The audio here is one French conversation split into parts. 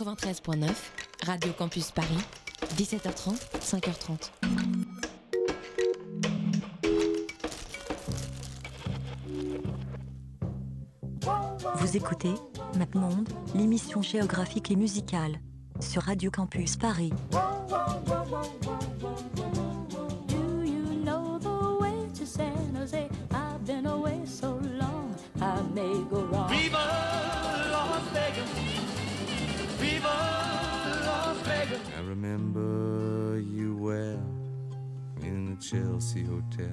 93.9, Radio Campus Paris, 17h30, 5h30. Vous écoutez MapMonde, l'émission géographique et musicale, sur Radio Campus Paris. I Hotel.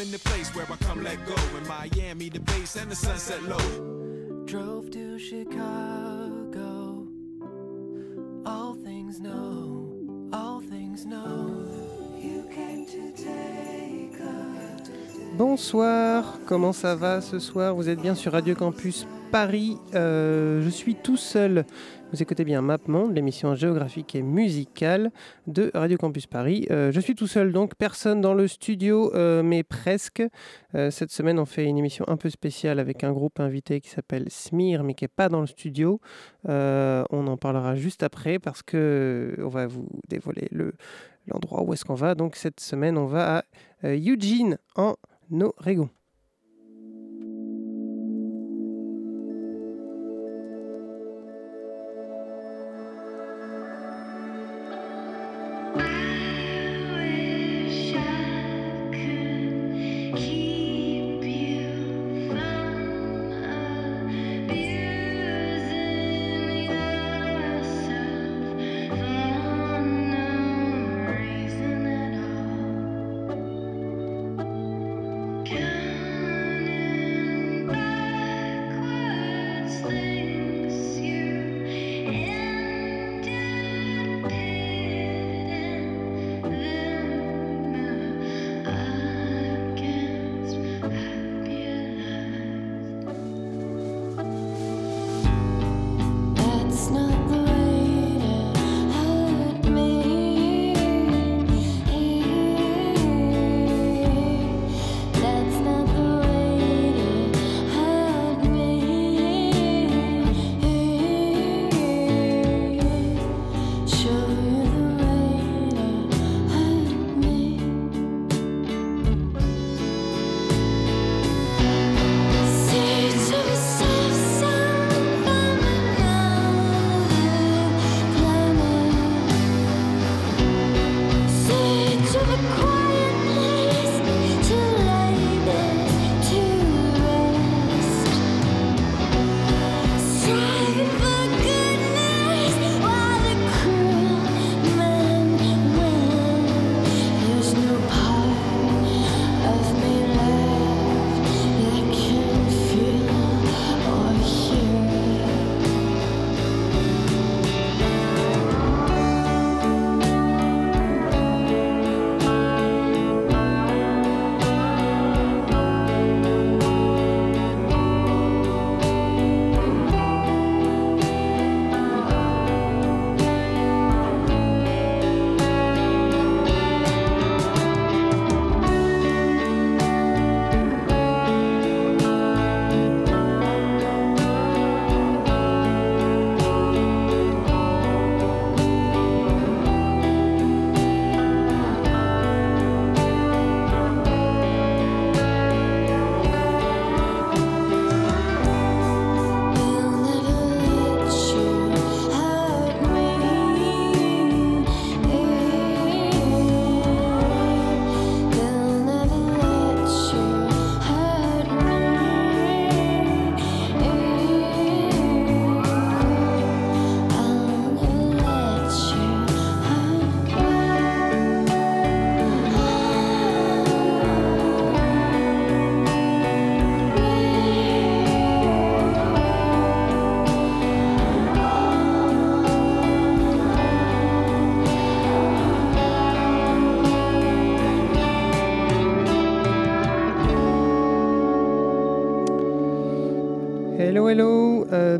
in the place where I come let go. In Miami, the base and the sunset low. Bonsoir, comment ça va ce soir? Vous êtes bien sur Radio Campus Paris. Euh, je suis tout seul. Vous écoutez bien MapMonde, l'émission géographique et musicale de Radio Campus Paris. Euh, je suis tout seul donc, personne dans le studio, euh, mais presque. Euh, cette semaine, on fait une émission un peu spéciale avec un groupe invité qui s'appelle Smir, mais qui n'est pas dans le studio. On en parlera juste après parce que on va vous dévoiler le l'endroit où est-ce qu'on va. Donc cette semaine, on va à Eugene en Oregon.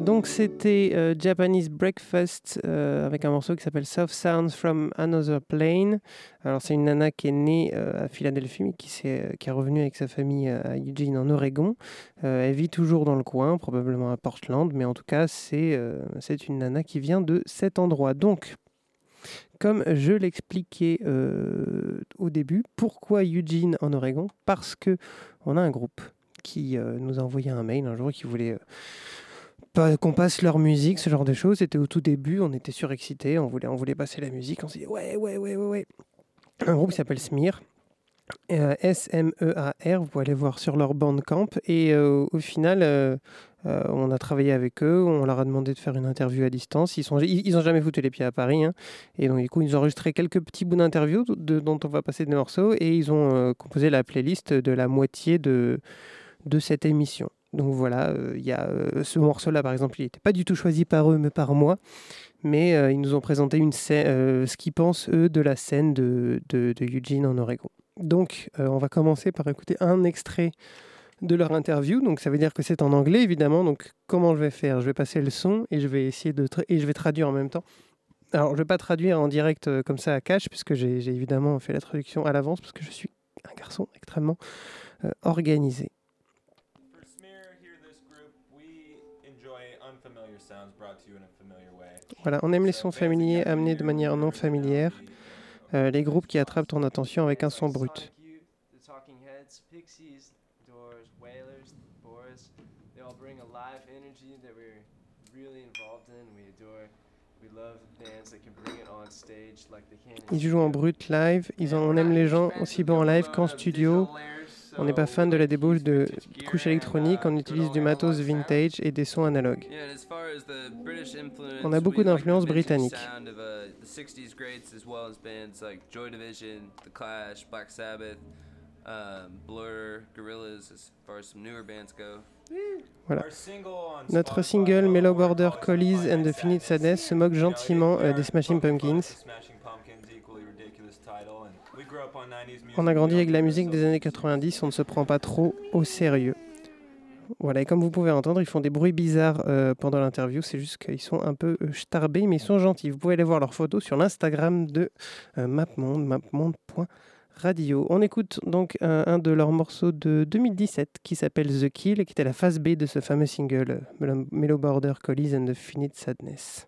Donc c'était euh, Japanese Breakfast euh, avec un morceau qui s'appelle Soft Sounds from Another Plane. Alors c'est une nana qui est née euh, à Philadelphie, mais qui, s'est- qui est revenue avec sa famille euh, à Eugene en Oregon. Euh, elle vit toujours dans le coin, probablement à Portland, mais en tout cas c'est euh, c'est une nana qui vient de cet endroit. Donc comme je l'expliquais euh, au début, pourquoi Eugene en Oregon? Parce que on a un groupe qui euh, nous a envoyé un mail un jour qui voulait euh, qu'on passe leur musique, ce genre de choses. C'était au tout début, on était surexcités, on voulait, on voulait passer la musique, on s'est dit ouais, ouais, ouais, ouais, ouais. Un groupe qui s'appelle Smear. euh, S-M-E-A-R, vous pouvez aller voir sur leur bandcamp. Et euh, au final, euh, on a travaillé avec eux, on leur a demandé de faire une interview à distance. Ils n'ont ils, jamais foutu les pieds à Paris. hein. Et donc, du coup, ils ont enregistré quelques petits bouts d'interview dont on va passer des morceaux. Et ils ont composé la playlist de la moitié de, de cette émission. Donc voilà, euh, il y a euh, ce morceau-là, par exemple, il n'était pas du tout choisi par eux, mais par moi. Mais euh, ils nous ont présenté une scè- euh, ce qu'ils pensent, eux, de la scène de, de, Eugene en Oregon. Donc, on va commencer par écouter un extrait de leur interview. Donc, ça veut dire que c'est en anglais, évidemment. Donc, comment je vais faire? Je vais passer le son et je vais essayer de et je vais traduire en même temps. Alors, je ne vais pas traduire en direct comme ça à cash, puisque j'ai évidemment fait la traduction à l'avance, parce que je suis un garçon extrêmement organisé. Voilà, on aime les sons familiers amenés de manière non familière, euh, les groupes qui attrapent ton attention avec un son brut. Ils jouent en brut live, ils en, on aime les gens aussi bien en live qu'en studio. On n'est pas fan de la débauche de couches électroniques, on utilise du matos vintage et des sons analogues. On a beaucoup d'influences britanniques. sound of, the 60s greats as well as bands like Joy Division, The Clash, Black Sabbath, Blur, Gorillaz, as far as some newer bands go. Voilà. Notre single Low Mellow Border Collies and the Finite Sadness se moque gentiment euh, des. Smashing Pumpkins, on 90s music. On a grandi avec la musique des années ourselves 90, on ne se prend pas trop au sérieux. Voilà, et comme vous pouvez entendre, ils font des bruits bizarres euh, pendant l'interview, c'est juste qu'ils sont un peu euh, starbés, mais ils sont gentils. Vous pouvez aller voir leurs photos sur l'Instagram de euh, MapMonde, mapmonde.radio. On écoute donc un, de leurs morceaux de 2017 qui s'appelle The Kill, et qui était la phase B de ce fameux single Mellow- Mellow Border Collies and the Finite Sadness.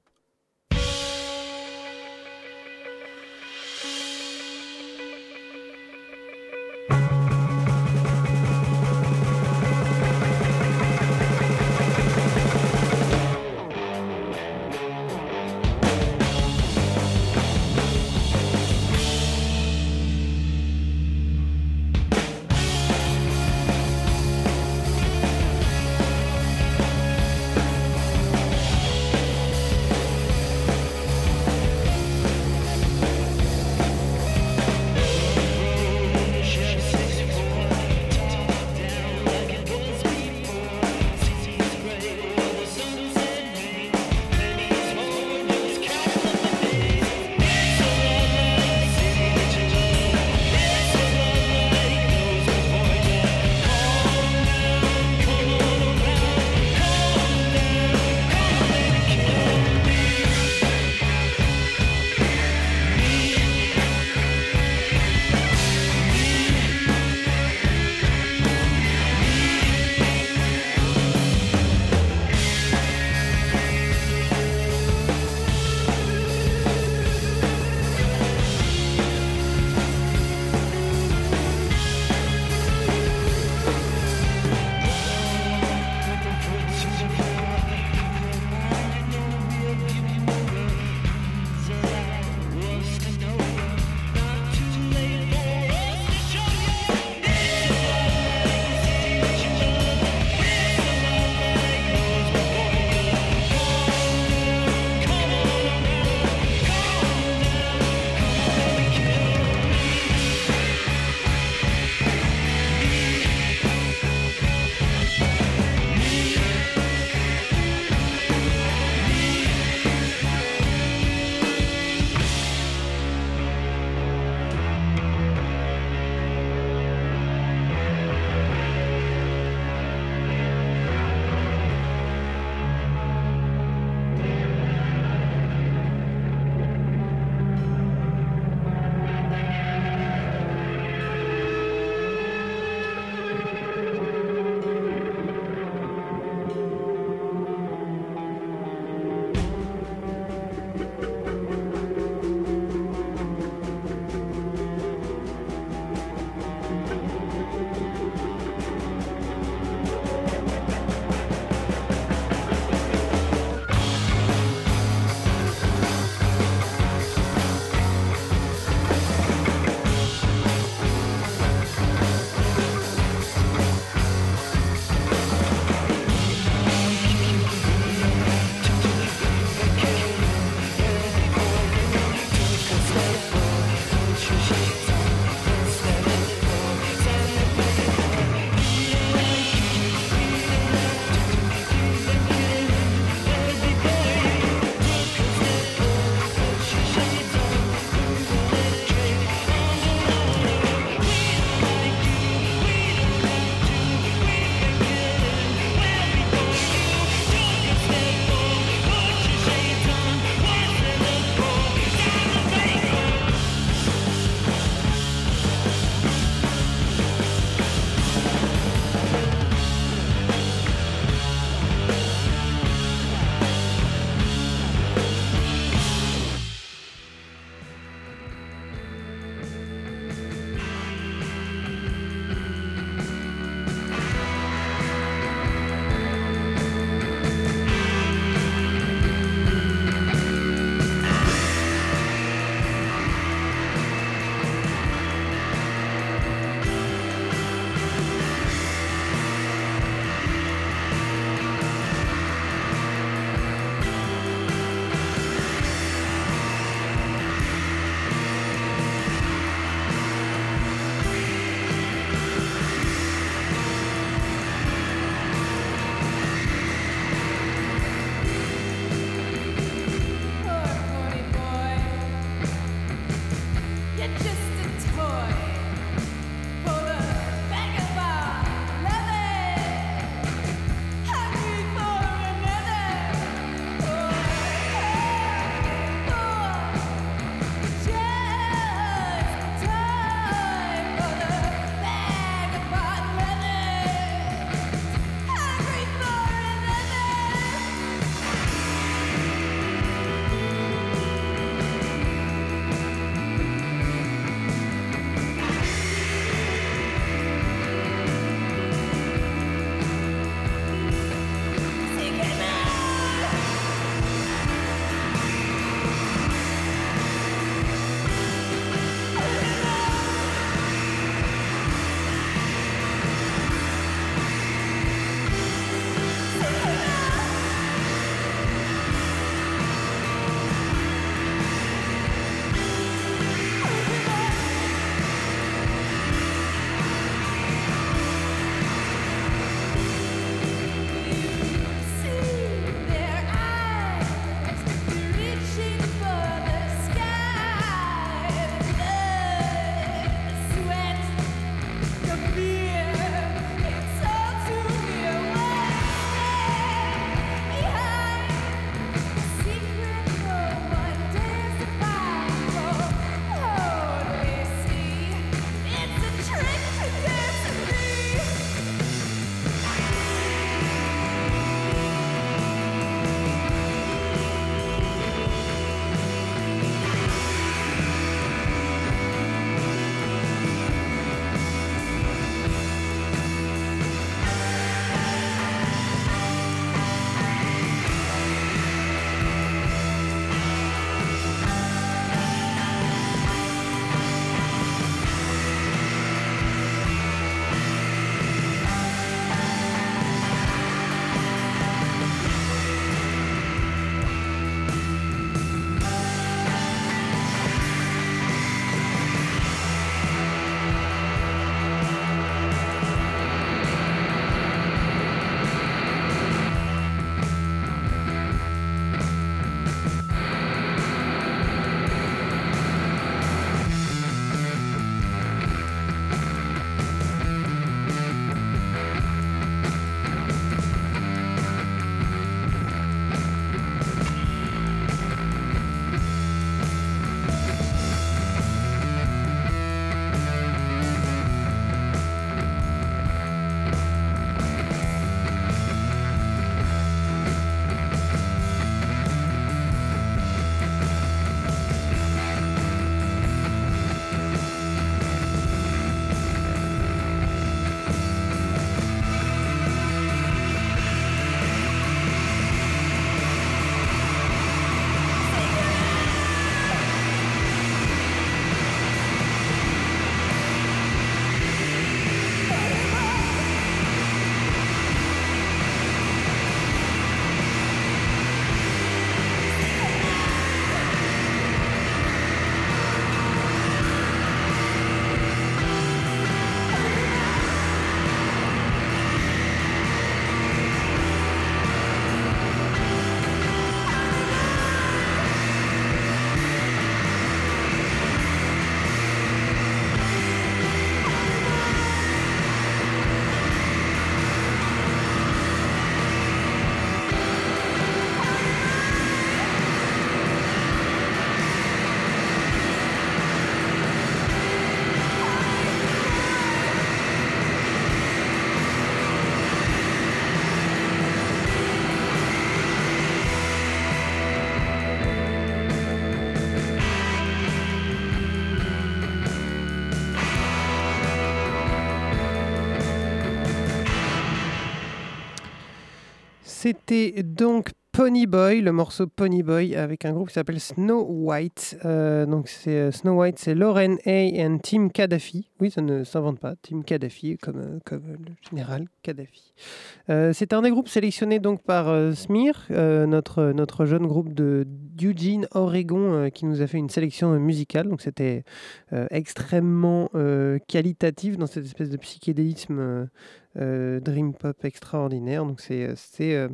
C'était donc Pony Boy, le morceau Pony Boy avec un groupe qui s'appelle Snow White. Euh, donc c'est euh, Snow White, c'est Lauren A et Tim Kadhafi. Oui, ça ne s'invente pas. Tim Kadhafi, comme, euh, comme le général Kadhafi. C'est un des groupes sélectionnés donc par euh, euh, notre, notre jeune groupe de Eugene, Oregon, qui nous a fait une sélection musicale. Donc c'était extrêmement qualitatif dans cette espèce de psychédélisme dream pop extraordinaire. Donc c'est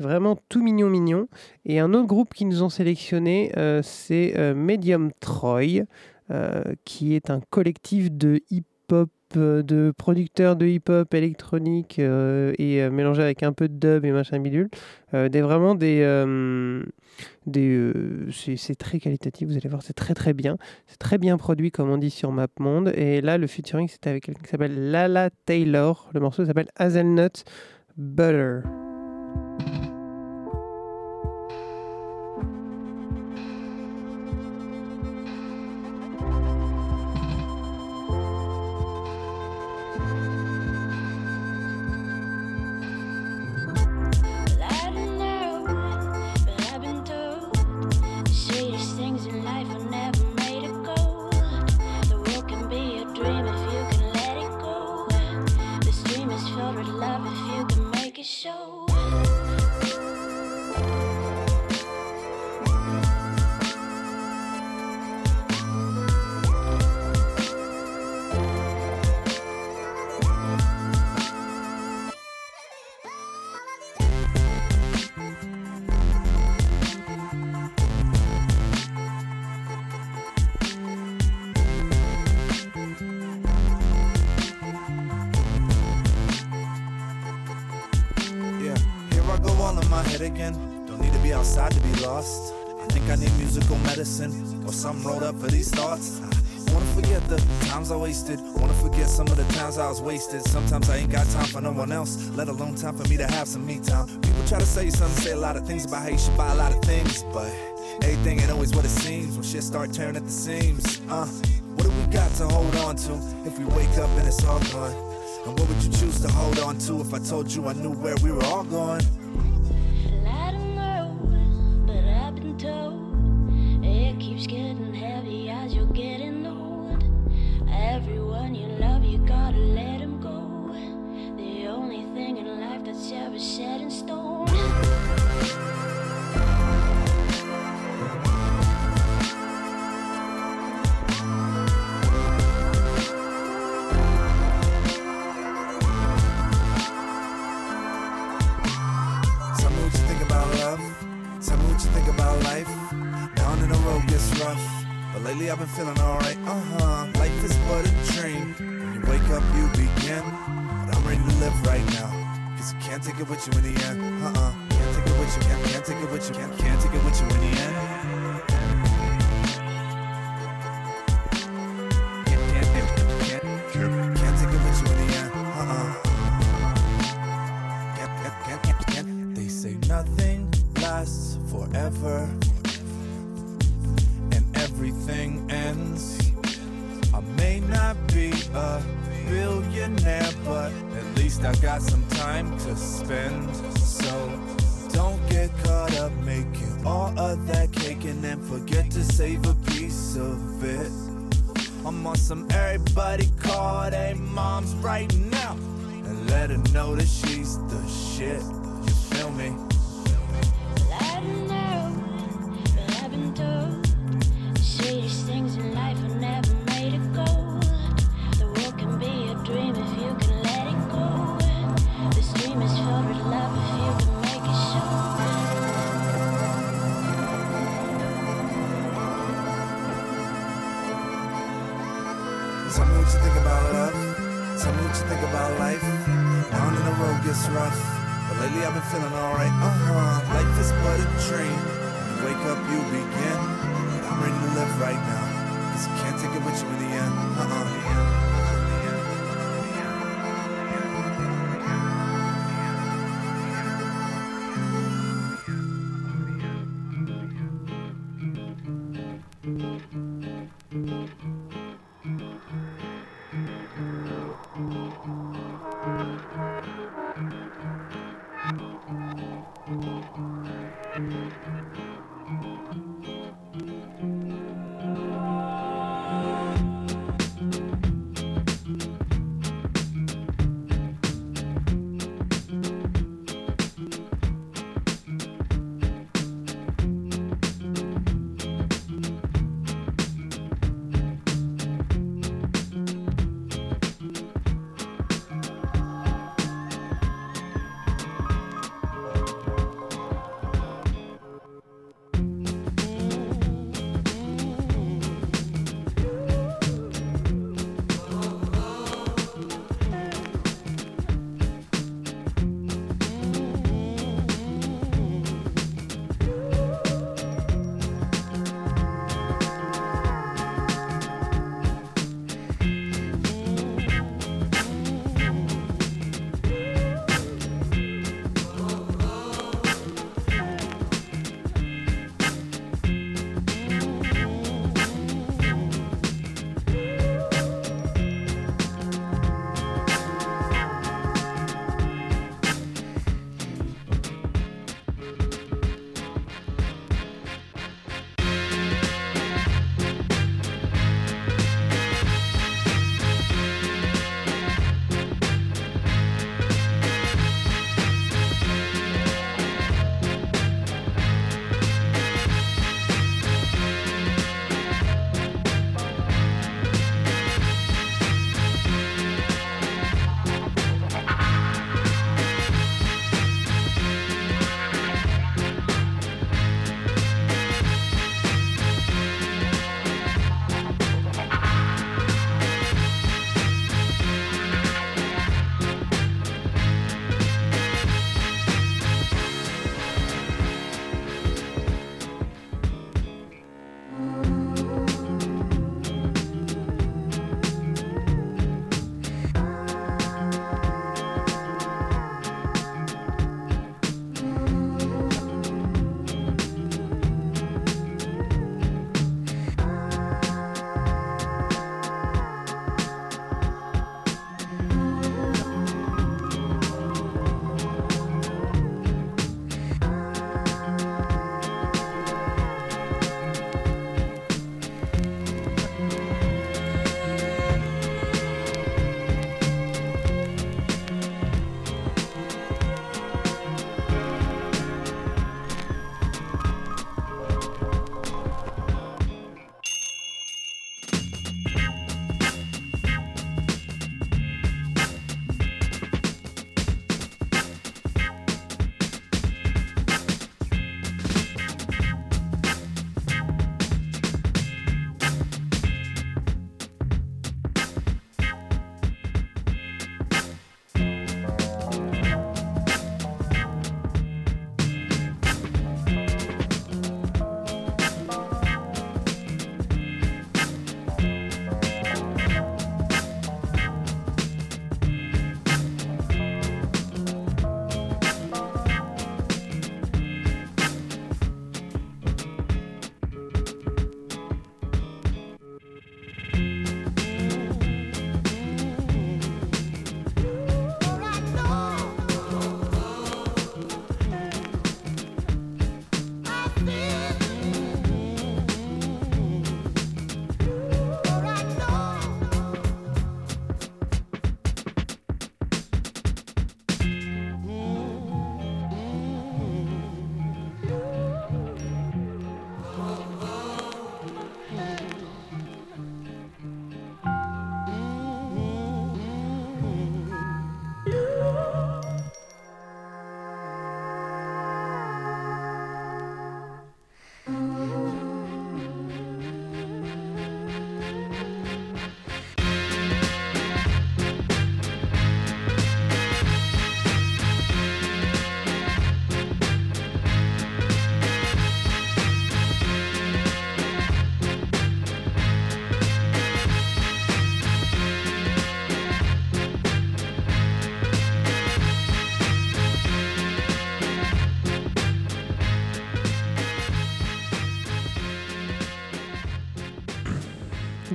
vraiment tout mignon mignon. Et un autre groupe qui nous ont sélectionné, euh, c'est euh, Medium Troy, euh, qui est un collectif de hip-hop, de producteurs de hip-hop électronique et euh, mélangé avec un peu de dub et machin bidule. Des, vraiment des... des c'est très qualitatif, vous allez voir, c'est très très bien. C'est très bien produit, comme on dit sur MapMonde. Et là, le featuring, c'était avec quelqu'un qui s'appelle Lala Taylor. Le morceau s'appelle Hazelnut Butter. Outside to be lost. I think I need musical medicine or something rolled up for these thoughts. I wanna forget the times I wasted. Wanna forget some of the times I was wasted. Sometimes I ain't got time for no one else, let alone time for me to have some me time. People try to say something, say a lot of things about how you should buy a lot of things, but everything ain't always what it seems when shit start tearing at the seams. Uh, what do we got to hold on to if we wake up and it's all gone? And what would you choose to hold on to if I told you I knew where we were all going? A billionaire, but at least I got some time to spend. So don't get caught up making all of that cake and then forget to save a piece of it. I'm on some everybody call their moms right now and let her know that she's the shit. You feel me? Road gets rough. But lately I've been feeling alright. Uh huh. Life is but a dream. You wake up, you begin. But I'm ready to live right now. Cause you can't take it with you in the end. Uh uh.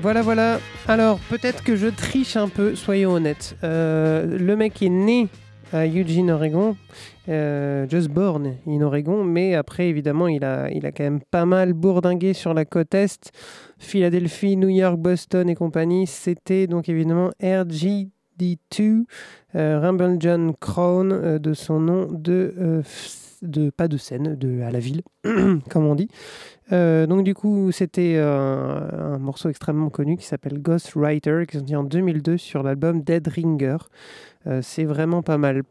Voilà, voilà. Alors, peut-être que je triche un peu, soyons honnêtes. Euh, le mec est né à Eugene, Oregon, euh, just born in Oregon, mais après, évidemment, il a, il quand même pas mal bourdingué sur la côte Est. Philadelphie, New York, Boston et compagnie. C'était donc évidemment RGD2, euh, Rumble John Crown, de son nom de, de. pas de scène, de à la ville, comme on dit. Euh, donc du coup, c'était euh, un morceau extrêmement connu qui s'appelle Ghost Writer, qui est sorti en 2002 sur l'album Dead Ringer. Euh, c'est vraiment pas mal.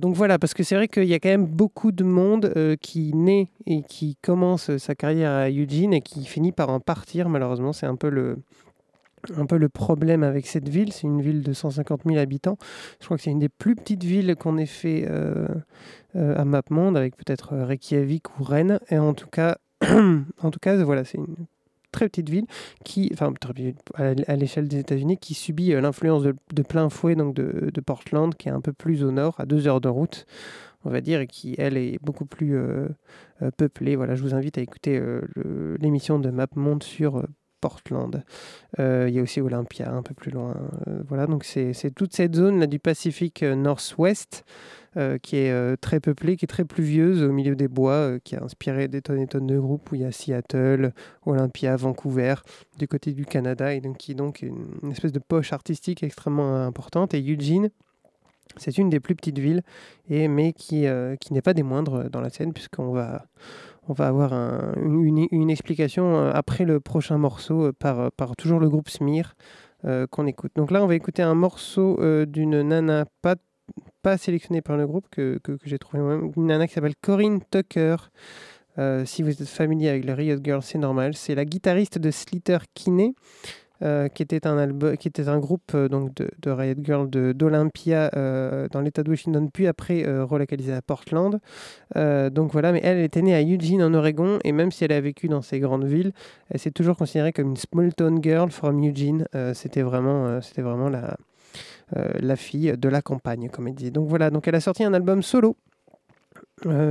Donc voilà, parce que c'est vrai qu'il y a quand même beaucoup de monde qui naît et qui commence sa carrière à Eugene et qui finit par en partir, malheureusement. C'est un peu le, un peu le problème avec cette ville. C'est une ville de 150 000 habitants. Je crois que c'est une des plus petites villes qu'on ait fait euh, euh, à MapMonde, avec peut-être euh, Reykjavik ou Rennes. Et en tout cas, en tout cas, voilà, c'est une très petite ville qui, enfin, à l'échelle des États-Unis, qui subit l'influence de, plein fouet donc de, Portland, qui est un peu plus au nord, à deux heures de route, on va dire, et qui, elle, est beaucoup plus peuplée. Voilà, je vous invite à écouter l'émission de MapMonde sur Portland. Euh, Il y a aussi Olympia, un peu plus loin. Euh, voilà, donc c'est toute cette zone là du Pacifique euh, Nord-Ouest euh, qui est très peuplée, qui est très pluvieuse au milieu des bois, qui a inspiré des tonnes et tonnes de groupes où il y a Seattle, Olympia, Vancouver, du côté du Canada, et donc qui est une, espèce de poche artistique extrêmement importante. Et Eugene, c'est une des plus petites villes, mais qui n'est pas des moindres dans la scène, puisqu'on va, on va avoir un- une, explication euh, après le prochain morceau euh, par, par toujours le groupe euh, qu'on écoute. Donc là, on va écouter un morceau euh, d'une nana pas, sélectionnée par le groupe, que, j'ai trouvé moi-même, une nana qui s'appelle Corinne Tucker. Euh, si vous êtes familier avec le Riot Girl, c'est normal. C'est la guitariste de Slater Kinney, euh, qui, était un qui était un groupe euh, donc de, de Riot Girl d'Olympia euh, dans l'état de Washington, puis après relocalisée à Portland. Donc voilà, mais elle, était née à Eugene en Oregon, et même si elle a vécu dans ces grandes villes, elle s'est toujours considérée comme une small town girl from Eugene. C'était vraiment, c'était vraiment la, la fille de la campagne, comme elle disait. Donc voilà, donc elle a sorti un album solo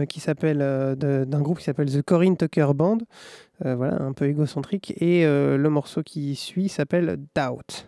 qui s'appelle euh, d'un groupe qui s'appelle The Corinne Tucker Band, voilà, un peu égocentrique, et euh, le morceau qui suit s'appelle Doubt.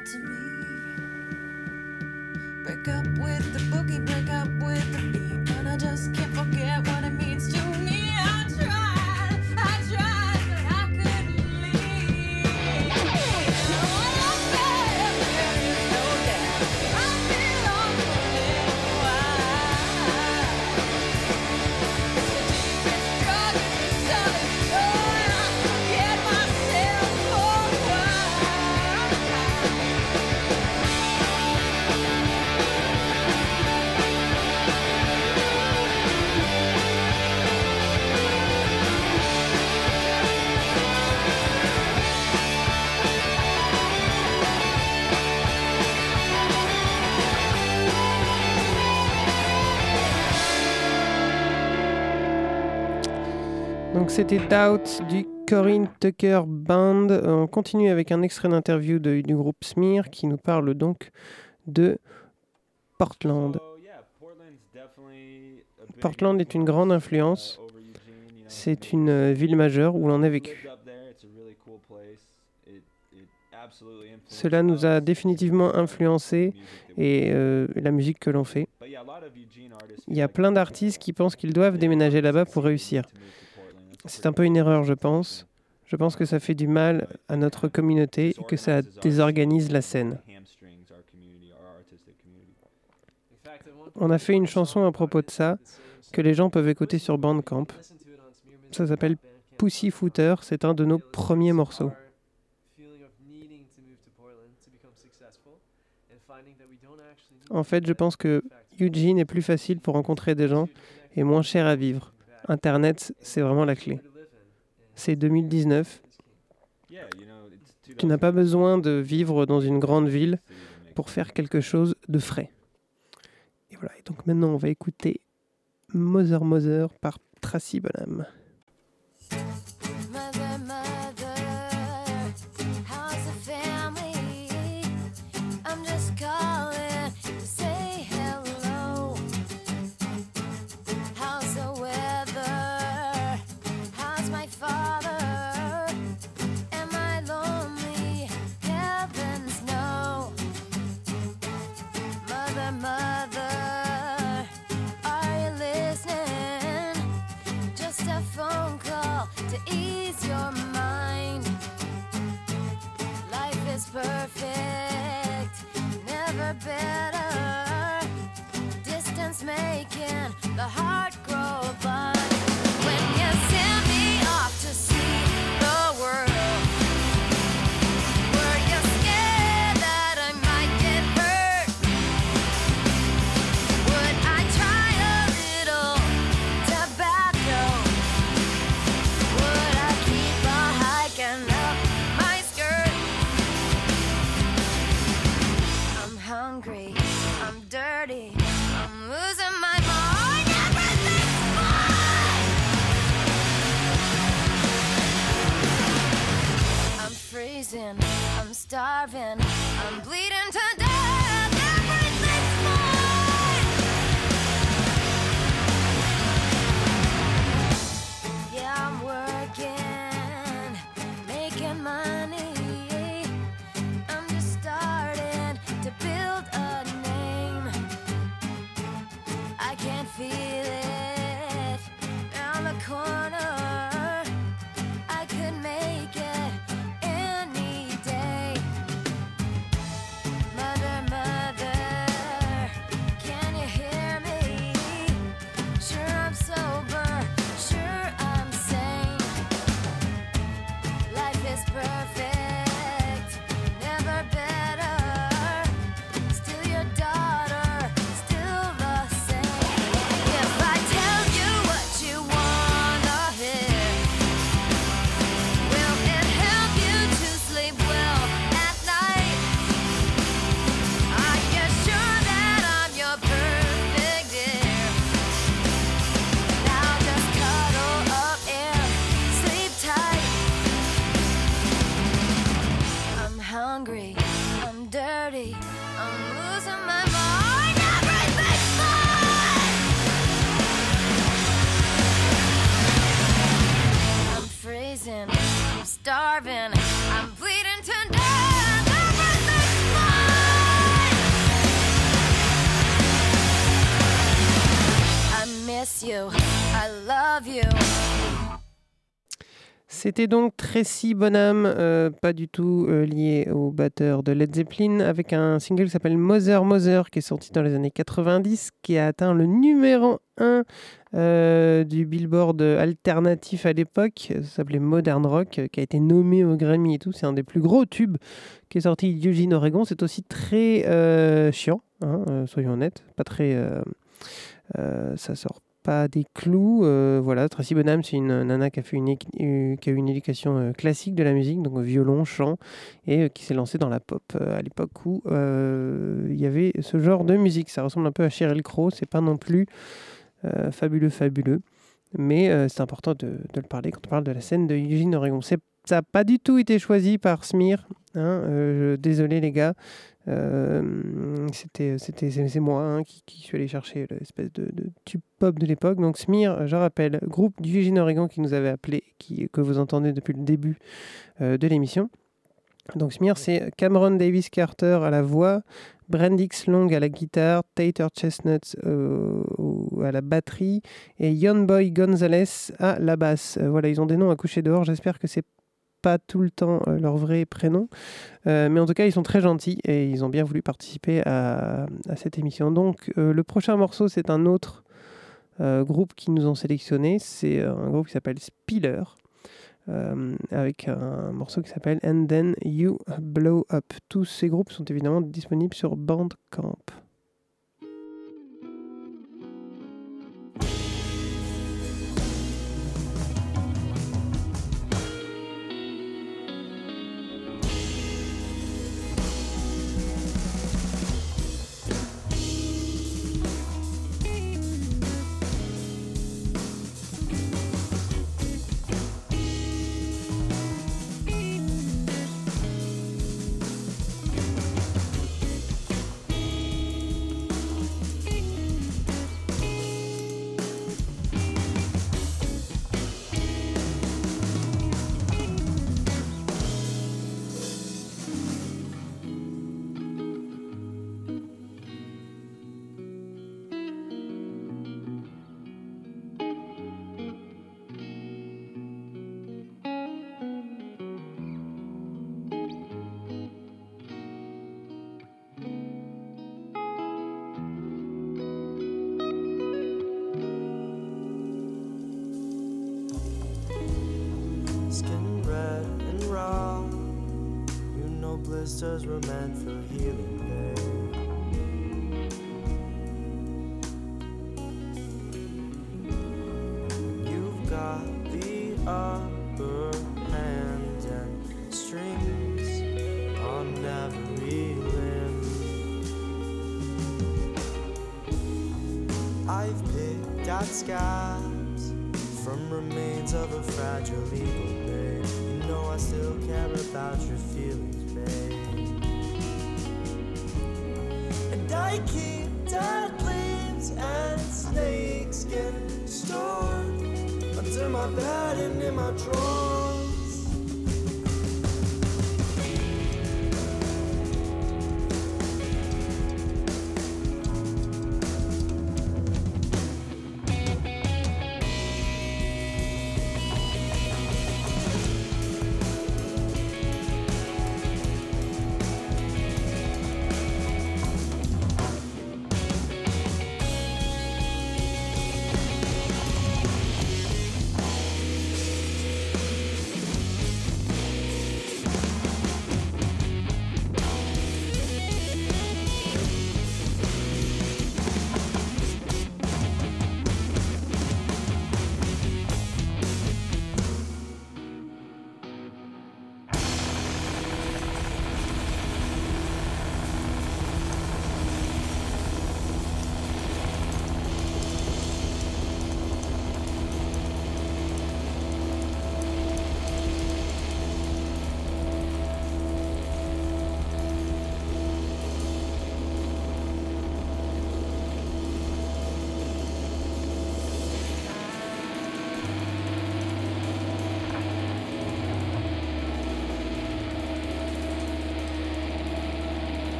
Called to me. Break up with the boogie, break up with the beat. But I just can't forget what it means to C'était Doubt du Corinne Tucker Band. On continue avec un extrait d'interview du groupe Smear qui nous parle donc de Portland. Portland est une grande influence. C'est une euh, ville majeure où l'on a vécu. Cela nous a définitivement influencé et euh, la musique que l'on fait. Il y a plein d'artistes qui pensent qu'ils doivent déménager là-bas pour réussir. C'est un peu une erreur, je pense. Je pense que ça fait du mal à notre communauté et que ça désorganise la scène. On a fait une chanson à propos de ça que les gens peuvent écouter sur Bandcamp. Ça s'appelle Pussy Footer. C'est un de nos premiers morceaux. En fait, je pense que Eugene est plus facile pour rencontrer des gens et moins cher à vivre. Internet, c'est vraiment la clé. C'est 2019. Tu n'as pas besoin de vivre dans une grande ville pour faire quelque chose de frais. Et voilà. Et donc maintenant, on va écouter Mother Mother par Tracy Bonham. Hungry, C'était donc Tracy Bonham, euh, pas du tout euh, lié au batteur de Led Zeppelin, avec un single qui s'appelle Mother Mother, qui est sorti dans les années 90, qui a atteint le numéro 1 euh, du Billboard alternatif à l'époque. Ça s'appelait Modern Rock, qui a été nommé au Grammy et tout. C'est un des plus gros tubes qui est sorti d'Eugene, Oregon. C'est aussi très chiant, hein, soyons honnêtes. Pas très. ça sort pas des clous. euh, voilà, Tracy Bonham, c'est une nana qui a, fait une, eu une éducation euh, classique de la musique, donc violon, chant, et euh, qui s'est lancée dans la pop à l'époque où il y avait ce genre de musique. Ça ressemble un peu à Sheryl Crow, c'est pas non plus fabuleux, fabuleux, mais c'est important de, le parler quand on parle de la scène de Eugene, Oregon. Ça n'a pas du tout été choisi par Smear. hein, désolé les gars. Euh, c'était c'était c'est moi hein, qui, qui suis allé chercher l'espèce de, de tube pop de l'époque. Donc Smear je rappelle groupe du Eugene Oregon qui nous avait appelé qui que vous entendez depuis le début euh, de l'émission. Donc Smear c'est Cameron Davis Carter à la voix Brandix Long à la guitare Tater Chestnut euh, à la batterie et Young Boy Gonzalez à la basse. Euh, voilà ils ont des noms à coucher dehors. J'espère que c'est pas tout le temps euh, leur vrai prénom. Euh, mais en tout cas, ils sont très gentils et ils ont bien voulu participer à, cette émission. Donc, euh, le prochain morceau, c'est un autre groupe qui nous ont sélectionné. C'est un groupe qui s'appelle Spiller. avec un morceau qui s'appelle And Then You Blow Up. Tous ces groupes sont évidemment disponibles sur Bandcamp.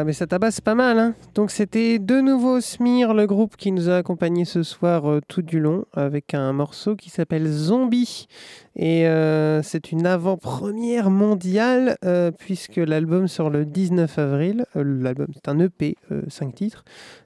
Ah, mais ça tabasse pas mal. Hein Donc c'était de nouveau Smir, le groupe qui nous a accompagnés ce soir euh, tout du long, avec un morceau qui s'appelle Zombie. Et euh, c'est une avant-première mondiale, euh, puisque l'album sort le 19 avril. Euh, l'album, c'est un EP, 5 titres,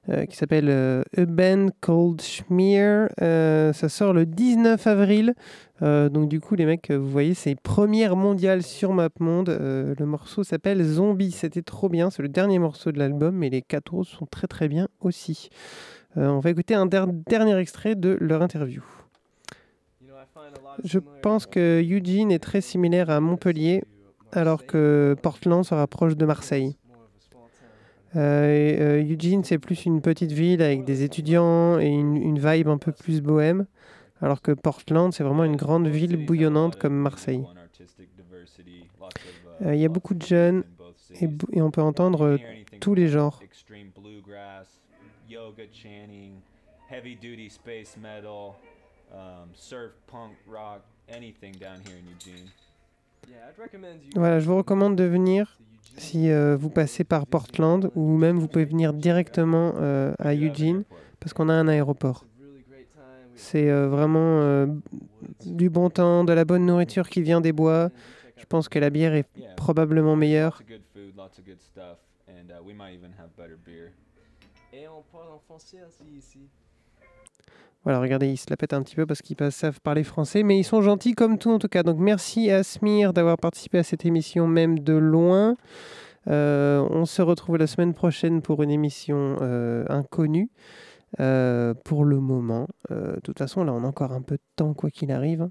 euh, qui s'appelle euh, A Band Called Schmear. Euh, ça sort le 19 avril. Euh, donc du coup, les mecs, euh, vous voyez, c'est première mondiale sur MapMonde. Euh, le morceau s'appelle Zombie. C'était trop bien. C'est le dernier morceau de l'album, mais les quatre autres sont très très bien aussi. On va écouter un der- dernier extrait de leur interview. Je pense que Eugene est très similaire à Montpellier, alors que Portland se rapproche de Marseille. Eugene, c'est plus une petite ville avec des étudiants et une vibe un peu plus bohème, alors que Portland, c'est vraiment une grande ville bouillonnante comme Marseille. Euh, Il y a beaucoup de jeunes et, on peut entendre euh, tous les genres. Extreme bluegrass, yoga chanting, heavy duty space metal, um, surf punk rock, anything down here in Eugene. Yeah, I'd recommend you. Voilà, je vous recommande de venir si euh, vous passez par Portland ou même vous pouvez venir directement euh, à Eugene parce qu'on a un aéroport. C'est euh, vraiment euh, du bon temps, de la bonne nourriture qui vient des bois. Je pense que la bière est probablement meilleure. Uh, we might even have better beer. Et on parle en français aussi ici. Voilà, regardez, ils se la pètent un petit peu parce qu'ils savent parler français, mais ils sont gentils comme tout en tout cas. Donc merci à Smir d'avoir participé à cette émission même de loin. Euh, on se retrouve la semaine prochaine pour une émission euh, inconnue. Euh, pour le moment. Euh, de toute façon, là, on a encore un peu de temps, quoi qu'il arrive.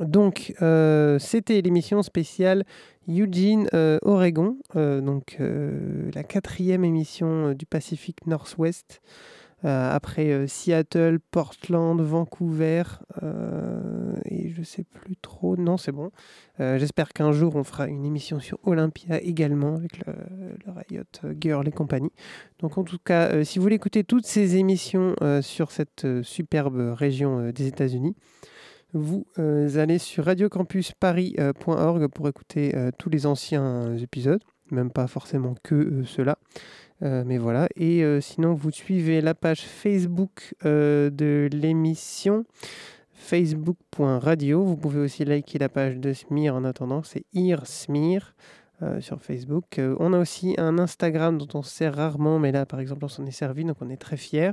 Donc, euh, c'était l'émission spéciale Eugene, Oregon, donc la quatrième émission du Pacifique Northwest. Euh, après euh, Seattle, Portland, Vancouver, euh, et je sais plus trop. Non, c'est bon. J'espère qu'un jour on fera une émission sur Olympia également avec le, le Riot Girl et compagnie. Donc en tout cas, si vous voulez écouter toutes ces émissions sur cette superbe région des États-Unis, vous allez sur radiocampusparis.org pour écouter tous les anciens épisodes, même pas forcément que ceux-là. Euh, mais voilà, et euh, sinon vous suivez la page Facebook euh, de l'émission facebook.radio. Vous pouvez aussi liker la page de Smir en attendant, c'est IRSMIR euh, sur Facebook. Euh, on a aussi un Instagram dont on se sert rarement, mais là par exemple on s'en est servi, donc on est très fiers.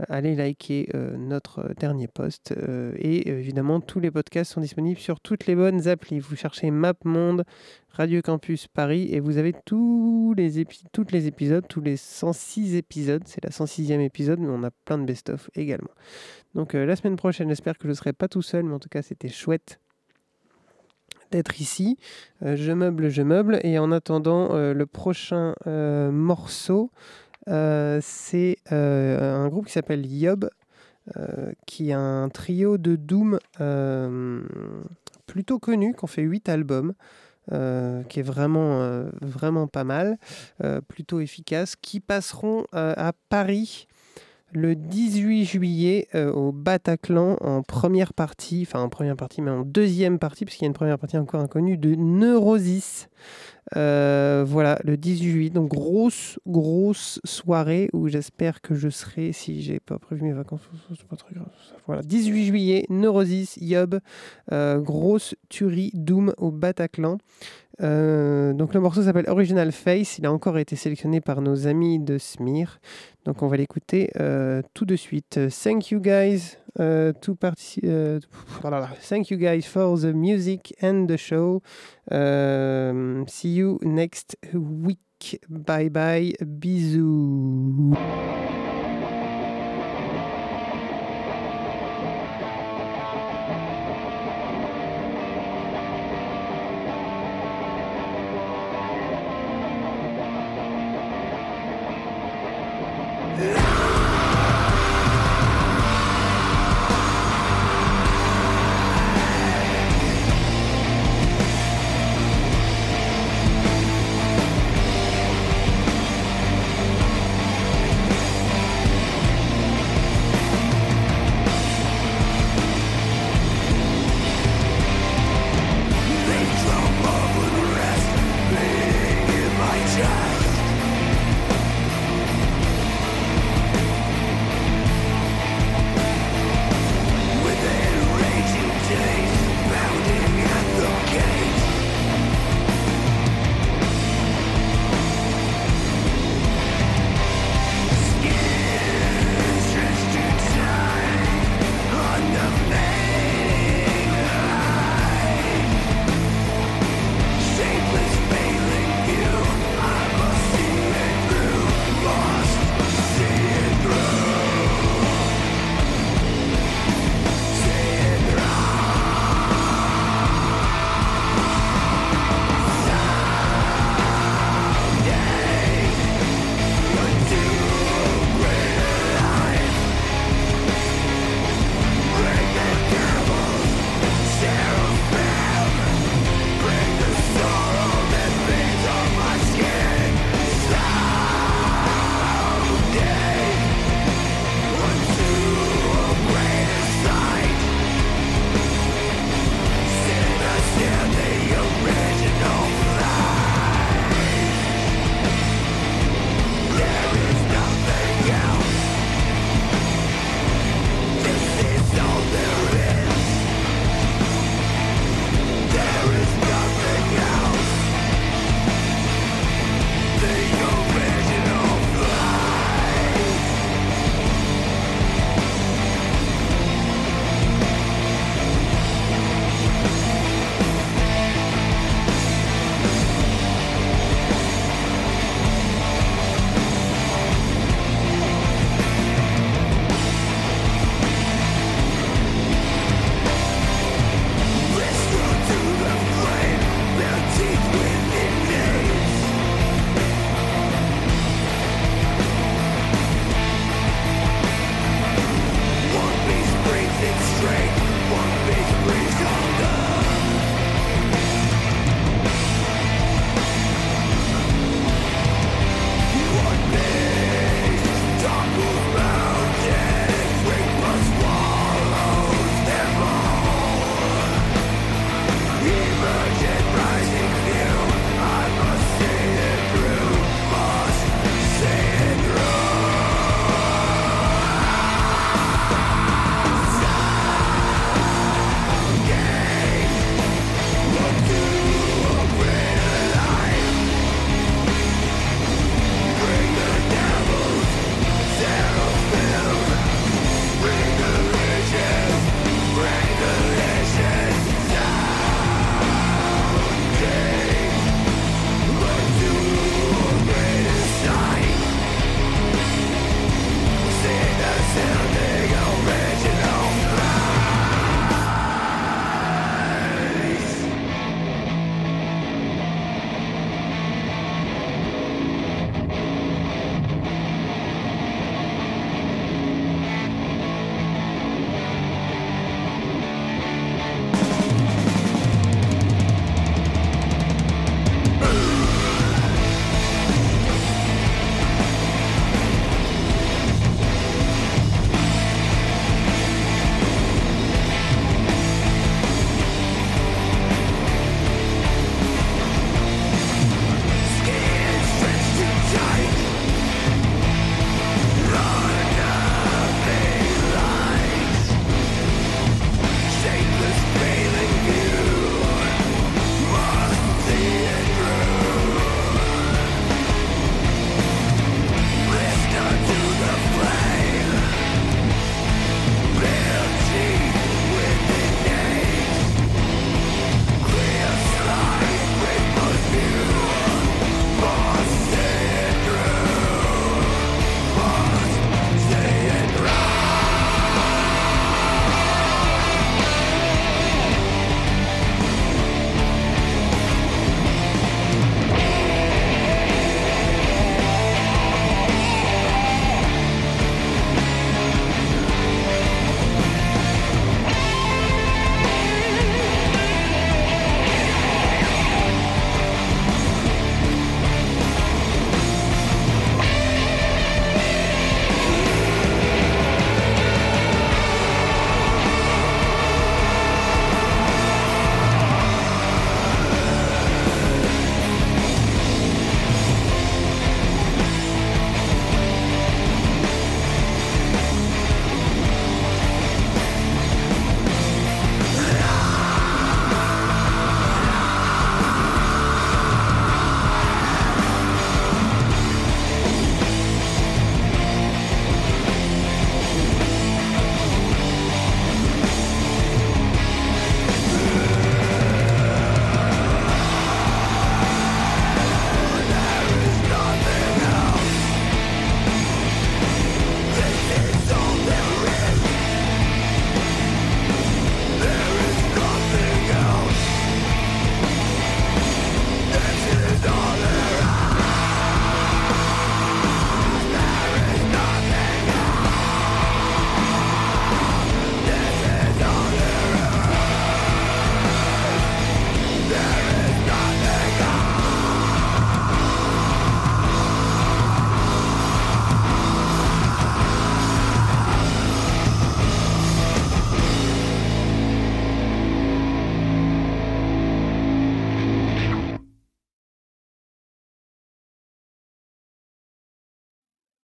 Euh, allez liker notre dernier post. et évidemment, tous les podcasts sont disponibles sur toutes les bonnes applis. Vous cherchez MapMonde, Radio Campus Paris, et vous avez tous les, épisodes, tous les 106 épisodes. C'est la 106e épisode, mais on a plein de best-of également. Donc la semaine prochaine, j'espère que je ne serai pas tout seul, mais en tout cas, c'était chouette d'être ici. Euh, je meuble, je meuble. Et en attendant, euh, le prochain euh, morceau, c'est un groupe qui s'appelle Yob, qui est un trio de Doom plutôt connu, qui ont fait 8 albums. qui est vraiment, vraiment pas mal, plutôt efficace, qui passeront à Paris le 18 juillet euh, au Bataclan en première partie, enfin en première partie, mais en deuxième partie, parce qu'il y a une première partie encore inconnue, de Neurosis. Euh, voilà, le 18 juillet. Donc grosse, grosse soirée où j'espère que je serai, si j'ai pas prévu mes vacances, c'est pas très grave. Voilà, 18 juillet, Neurosis, Yob, euh, grosse tuerie Doom au Bataclan. Euh, donc le morceau s'appelle Original Face. Il a encore été sélectionné par nos amis de Smir. Donc on va l'écouter tout de suite. Thank you guys uh, to voilà. Thank you guys for the music and the show. Um, see you next week. Bye bye. Bisous.